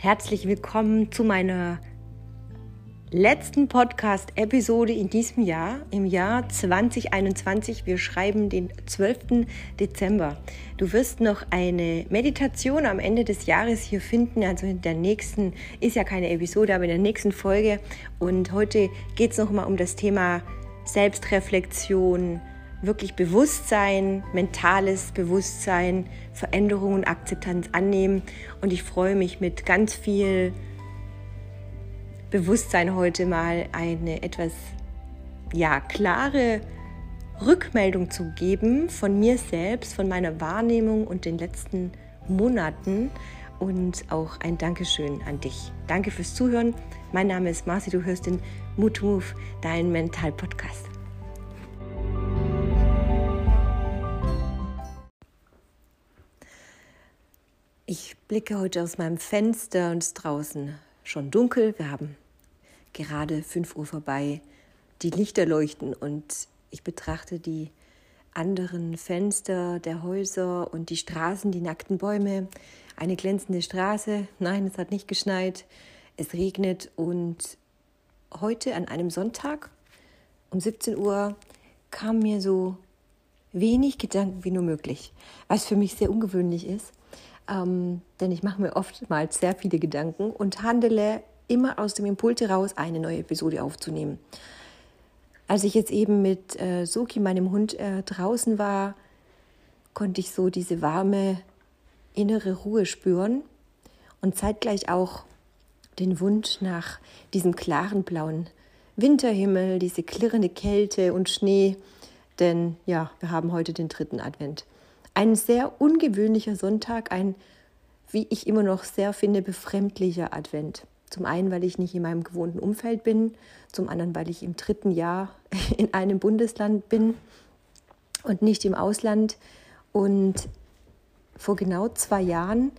Herzlich willkommen zu meiner letzten Podcast-Episode in diesem Jahr, im Jahr 2021. Wir schreiben den 12. Dezember. Du wirst noch eine Meditation am Ende des Jahres hier finden. Also in der nächsten, ist ja keine Episode, aber in der nächsten Folge. Und heute geht es nochmal um das Thema Selbstreflexion, wirklich Bewusstsein, mentales Bewusstsein, Veränderung und Akzeptanz annehmen. Und ich freue mich mit ganz viel Bewusstsein heute mal eine etwas ja, klare Rückmeldung zu geben von mir selbst, von meiner Wahrnehmung und den letzten Monaten und auch ein Dankeschön an dich. Danke fürs Zuhören. Mein Name ist Marci, du hörst den Mood Move, dein Mental Podcast. Ich blicke heute aus meinem Fenster und es ist draußen schon dunkel. Wir haben gerade 5 Uhr vorbei. Die Lichter leuchten und ich betrachte die anderen Fenster der Häuser und die Straßen, die nackten Bäume, eine glänzende Straße. Nein, es hat nicht geschneit. Es regnet und heute an einem Sonntag um 17 Uhr kam mir so wenig Gedanken wie nur möglich, was für mich sehr ungewöhnlich ist ähm, denn ich mache mir oftmals sehr viele Gedanken und handele immer aus dem Impuls heraus, eine neue Episode aufzunehmen. Als ich jetzt eben mit äh, Soki, meinem Hund, äh, draußen war, konnte ich so diese warme innere Ruhe spüren und zeitgleich auch den Wunsch nach diesem klaren blauen Winterhimmel, diese klirrende Kälte und Schnee, denn ja, wir haben heute den dritten Advent. Ein sehr ungewöhnlicher Sonntag, ein, wie ich immer noch sehr finde, befremdlicher Advent. Zum einen, weil ich nicht in meinem gewohnten Umfeld bin, zum anderen, weil ich im dritten Jahr in einem Bundesland bin und nicht im Ausland. Und vor genau zwei Jahren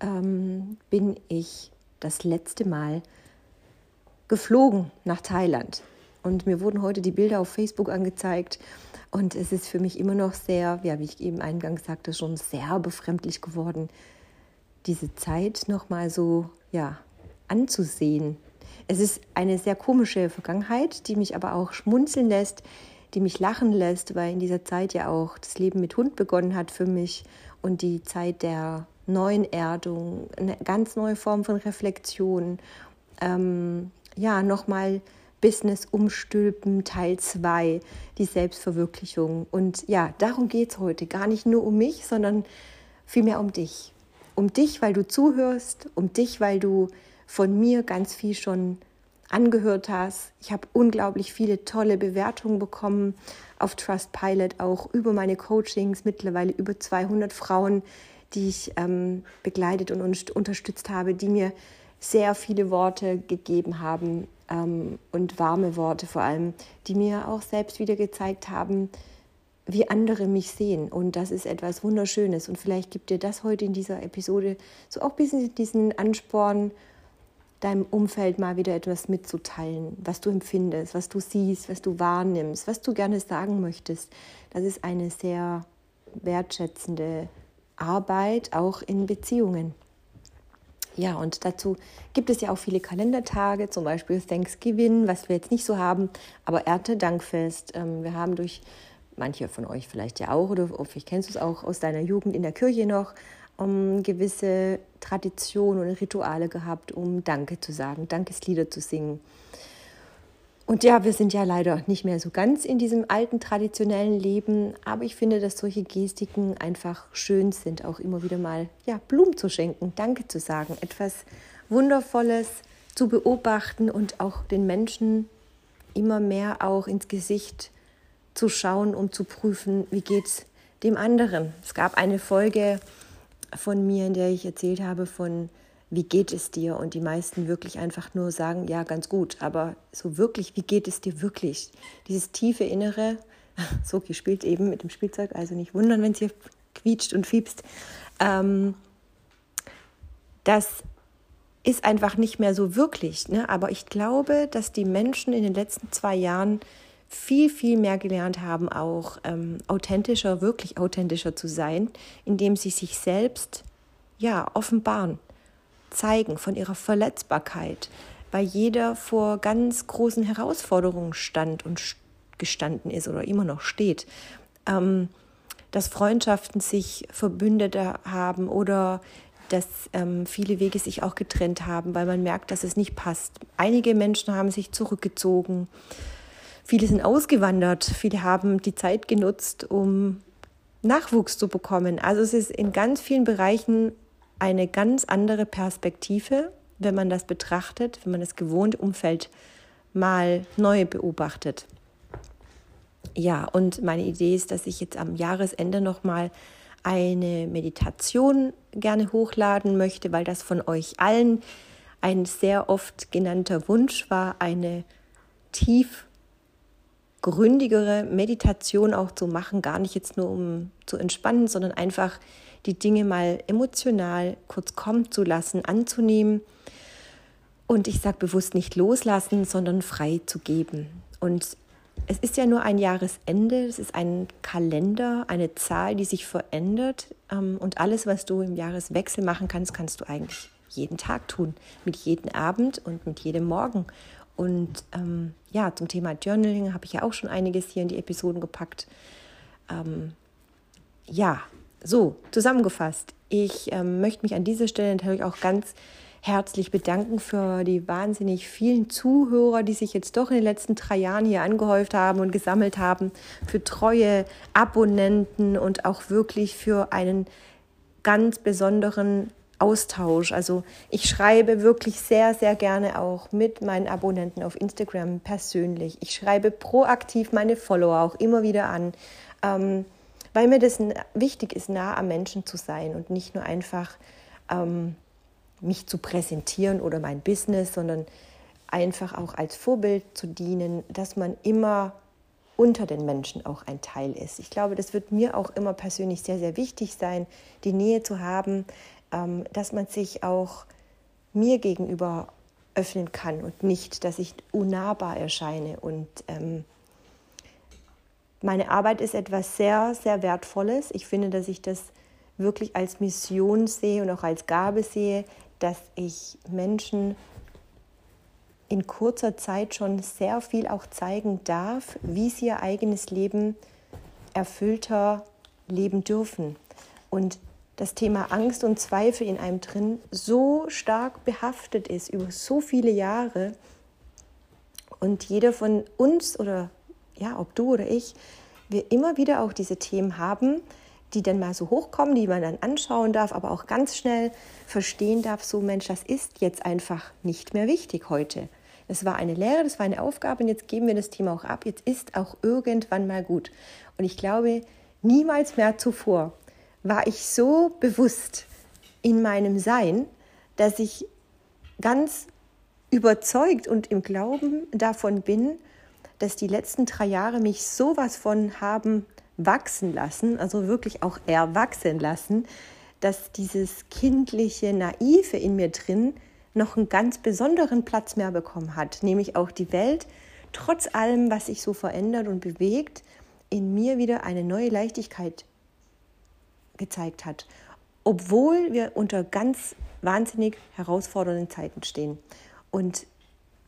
ähm, bin ich das letzte Mal geflogen nach Thailand. Und mir wurden heute die Bilder auf Facebook angezeigt und es ist für mich immer noch sehr, ja, wie ich eben eingangs sagte, schon sehr befremdlich geworden, diese Zeit nochmal so, ja, anzusehen. Es ist eine sehr komische Vergangenheit, die mich aber auch schmunzeln lässt, die mich lachen lässt, weil in dieser Zeit ja auch das Leben mit Hund begonnen hat für mich und die Zeit der neuen Erdung, eine ganz neue Form von Reflexion, ähm, ja, nochmal Business umstülpen, Teil 2, die Selbstverwirklichung. Und ja, darum geht es heute. Gar nicht nur um mich, sondern vielmehr um dich. Um dich, weil du zuhörst, um dich, weil du von mir ganz viel schon angehört hast. Ich habe unglaublich viele tolle Bewertungen bekommen auf Trustpilot, auch über meine Coachings, mittlerweile über 200 Frauen, die ich ähm, begleitet und unterstützt habe, die mir sehr viele Worte gegeben haben, ähm, und warme Worte vor allem, die mir auch selbst wieder gezeigt haben, wie andere mich sehen. Und das ist etwas Wunderschönes. Und vielleicht gibt dir das heute in dieser Episode so auch ein bisschen diesen Ansporn, deinem Umfeld mal wieder etwas mitzuteilen, was du empfindest, was du siehst, was du wahrnimmst, was du gerne sagen möchtest. Das ist eine sehr wertschätzende Arbeit, auch in Beziehungen. Ja, und dazu gibt es ja auch viele Kalendertage, zum Beispiel Thanksgiving, was wir jetzt nicht so haben, aber Erntedankfest. Ähm, wir haben durch manche von euch vielleicht ja auch, oder vielleicht kennst du es auch aus deiner Jugend in der Kirche noch, um gewisse Traditionen und Rituale gehabt, um Danke zu sagen, Dankeslieder zu singen. Und ja, wir sind ja leider nicht mehr so ganz in diesem alten traditionellen Leben, aber ich finde, dass solche Gestiken einfach schön sind, auch immer wieder mal ja, Blumen zu schenken, Danke zu sagen, etwas Wundervolles zu beobachten und auch den Menschen immer mehr auch ins Gesicht zu schauen, um zu prüfen, wie geht's dem anderen. Es gab eine Folge von mir, in der ich erzählt habe von wie geht es dir? Und die meisten wirklich einfach nur sagen, ja, ganz gut. Aber so wirklich, wie geht es dir wirklich? Dieses tiefe Innere, Soki spielt eben mit dem Spielzeug, also nicht wundern, wenn es hier quietscht und fiebst. Ähm, das ist einfach nicht mehr so wirklich. Ne? Aber ich glaube, dass die Menschen in den letzten zwei Jahren viel, viel mehr gelernt haben, auch ähm, authentischer, wirklich authentischer zu sein, indem sie sich selbst ja offenbaren zeigen, von ihrer Verletzbarkeit, weil jeder vor ganz großen Herausforderungen stand und gestanden ist oder immer noch steht. Ähm, dass Freundschaften sich Verbündete haben oder dass ähm, viele Wege sich auch getrennt haben, weil man merkt, dass es nicht passt. Einige Menschen haben sich zurückgezogen, viele sind ausgewandert, viele haben die Zeit genutzt, um Nachwuchs zu bekommen. Also es ist in ganz vielen Bereichen eine ganz andere Perspektive, wenn man das betrachtet, wenn man das gewohnte Umfeld mal neu beobachtet. Ja, und meine Idee ist, dass ich jetzt am Jahresende nochmal eine Meditation gerne hochladen möchte, weil das von euch allen ein sehr oft genannter Wunsch war, eine tiefgründigere Meditation auch zu machen, gar nicht jetzt nur um zu entspannen, sondern einfach die Dinge mal emotional kurz kommen zu lassen, anzunehmen. Und ich sage bewusst nicht loslassen, sondern frei zu geben. Und es ist ja nur ein Jahresende, es ist ein Kalender, eine Zahl, die sich verändert. Ähm, und alles, was du im Jahreswechsel machen kannst, kannst du eigentlich jeden Tag tun, mit jedem Abend und mit jedem Morgen. Und ähm, ja, zum Thema Journaling habe ich ja auch schon einiges hier in die Episoden gepackt. Ähm, ja, so zusammengefasst. Ich ähm, möchte mich an dieser Stelle natürlich auch ganz herzlich bedanken für die wahnsinnig vielen Zuhörer, die sich jetzt doch in den letzten drei Jahren hier angehäuft haben und gesammelt haben, für treue Abonnenten und auch wirklich für einen ganz besonderen Austausch. Also ich schreibe wirklich sehr, sehr gerne auch mit meinen Abonnenten auf Instagram persönlich. Ich schreibe proaktiv meine Follower auch immer wieder an, ähm, weil mir das wichtig ist, nah am Menschen zu sein und nicht nur einfach ähm, mich zu präsentieren oder mein Business, sondern einfach auch als Vorbild zu dienen, dass man immer unter den Menschen auch ein Teil ist. Ich glaube, das wird mir auch immer persönlich sehr, sehr wichtig sein, die Nähe zu haben, ähm, dass man sich auch mir gegenüber öffnen kann und nicht, dass ich unnahbar erscheine. Und ähm, meine Arbeit ist etwas sehr, sehr Wertvolles. Ich finde, dass ich das wirklich als Mission sehe und auch als Gabe sehe, dass ich Menschen in kurzer Zeit schon sehr viel auch zeigen darf, wie sie ihr eigenes Leben erfüllter leben dürfen. Und das Thema Angst und Zweifel in einem drin so stark behaftet ist über so viele Jahre und jeder von uns oder ja, ob du oder ich, wir immer wieder auch diese Themen haben, die dann mal so hochkommen, die man dann anschauen darf, aber auch ganz schnell verstehen darf, so Mensch, das ist jetzt einfach nicht mehr wichtig heute. Das war eine Lehre, das war eine Aufgabe und jetzt geben wir das Thema auch ab. Jetzt ist auch irgendwann mal gut. Und ich glaube, niemals mehr zuvor war ich so bewusst in meinem Sein, dass ich ganz überzeugt und im Glauben davon bin, dass die letzten drei Jahre mich sowas von haben wachsen lassen, also wirklich auch erwachsen lassen, dass dieses kindliche, naive in mir drin noch einen ganz besonderen Platz mehr bekommen hat, nämlich auch die Welt, trotz allem, was sich so verändert und bewegt, in mir wieder eine neue Leichtigkeit gezeigt hat, obwohl wir unter ganz wahnsinnig herausfordernden Zeiten stehen. Und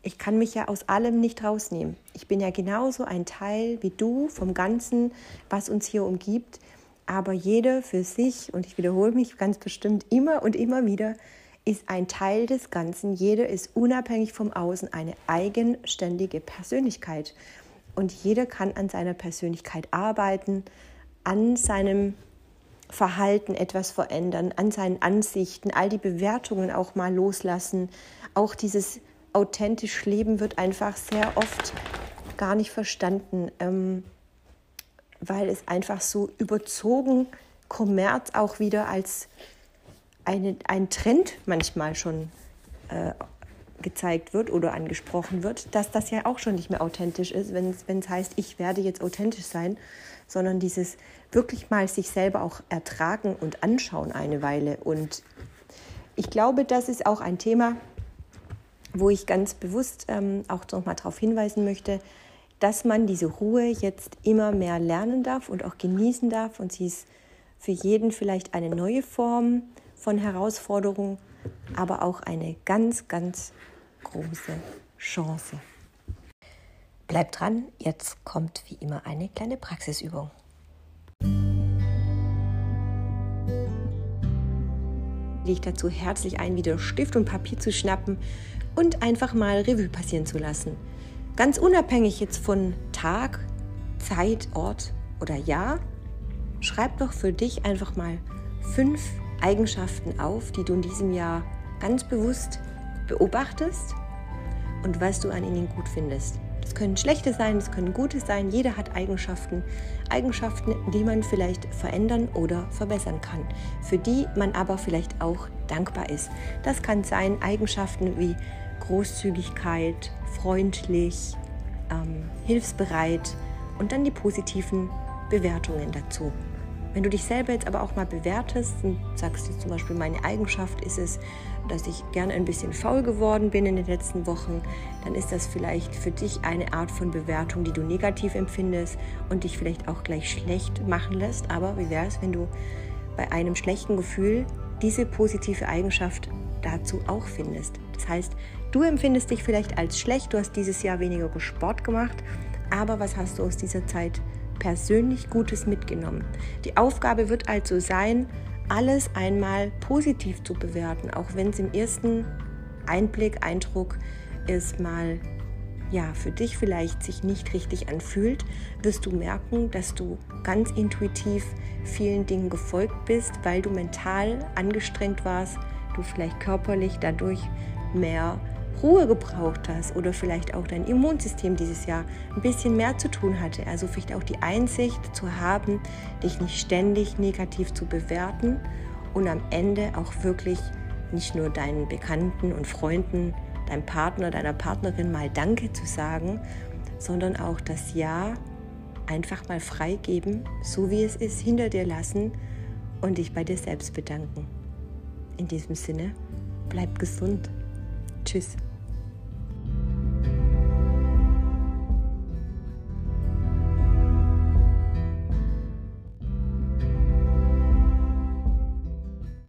ich kann mich ja aus allem nicht rausnehmen. Ich bin ja genauso ein Teil wie du vom Ganzen, was uns hier umgibt. Aber jeder für sich, und ich wiederhole mich ganz bestimmt immer und immer wieder, ist ein Teil des Ganzen. Jeder ist unabhängig vom Außen eine eigenständige Persönlichkeit. Und jeder kann an seiner Persönlichkeit arbeiten, an seinem Verhalten etwas verändern, an seinen Ansichten, all die Bewertungen auch mal loslassen, auch dieses authentisch leben wird einfach sehr oft gar nicht verstanden, ähm, weil es einfach so überzogen Kommerz auch wieder als eine, ein Trend manchmal schon äh, gezeigt wird oder angesprochen wird, dass das ja auch schon nicht mehr authentisch ist, wenn es heißt, ich werde jetzt authentisch sein, sondern dieses wirklich mal sich selber auch ertragen und anschauen eine Weile. Und ich glaube, das ist auch ein Thema, wo ich ganz bewusst ähm, auch nochmal darauf hinweisen möchte, dass man diese Ruhe jetzt immer mehr lernen darf und auch genießen darf. Und sie ist für jeden vielleicht eine neue Form von Herausforderung, aber auch eine ganz, ganz große Chance. Bleib dran, jetzt kommt wie immer eine kleine Praxisübung. Ich dazu herzlich ein, wieder Stift und Papier zu schnappen und einfach mal Revue passieren zu lassen. Ganz unabhängig jetzt von Tag, Zeit, Ort oder Jahr, schreib doch für dich einfach mal fünf Eigenschaften auf, die du in diesem Jahr ganz bewusst beobachtest und was du an ihnen gut findest. Das können schlechte sein, das können gute sein. Jeder hat Eigenschaften. Eigenschaften, die man vielleicht verändern oder verbessern kann. Für die man aber vielleicht auch dankbar ist. Das kann sein Eigenschaften wie Großzügigkeit, freundlich, ähm, hilfsbereit und dann die positiven Bewertungen dazu. Wenn du dich selber jetzt aber auch mal bewertest und sagst jetzt zum Beispiel, meine Eigenschaft ist es, dass ich gerne ein bisschen faul geworden bin in den letzten Wochen, dann ist das vielleicht für dich eine Art von Bewertung, die du negativ empfindest und dich vielleicht auch gleich schlecht machen lässt. Aber wie wäre es, wenn du bei einem schlechten Gefühl diese positive Eigenschaft dazu auch findest? Das heißt, du empfindest dich vielleicht als schlecht, du hast dieses Jahr weniger Sport gemacht, aber was hast du aus dieser Zeit persönlich Gutes mitgenommen. Die Aufgabe wird also sein, alles einmal positiv zu bewerten, auch wenn es im ersten Einblick, Eindruck erstmal ja, für dich vielleicht sich nicht richtig anfühlt, wirst du merken, dass du ganz intuitiv vielen Dingen gefolgt bist, weil du mental angestrengt warst, du vielleicht körperlich dadurch mehr Ruhe gebraucht hast oder vielleicht auch dein Immunsystem dieses Jahr ein bisschen mehr zu tun hatte. Also vielleicht auch die Einsicht zu haben, dich nicht ständig negativ zu bewerten und am Ende auch wirklich nicht nur deinen Bekannten und Freunden, deinem Partner, deiner Partnerin mal Danke zu sagen, sondern auch das Ja einfach mal freigeben, so wie es ist, hinter dir lassen und dich bei dir selbst bedanken. In diesem Sinne, bleib gesund. Tschüss.